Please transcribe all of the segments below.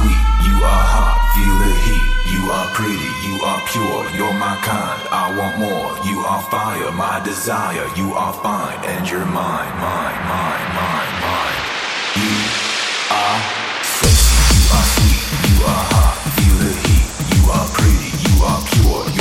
sweet, you are hot, feel the heat. You are pretty, you are pure, you're my kind. I want more. You are fire, my desire. You are fine, and you're mine, mine, mine, mine, mine. You are sexy, you are sweet, you are hot, feel the heat. You are pretty, you are pure, you're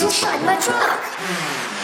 you shut my truck?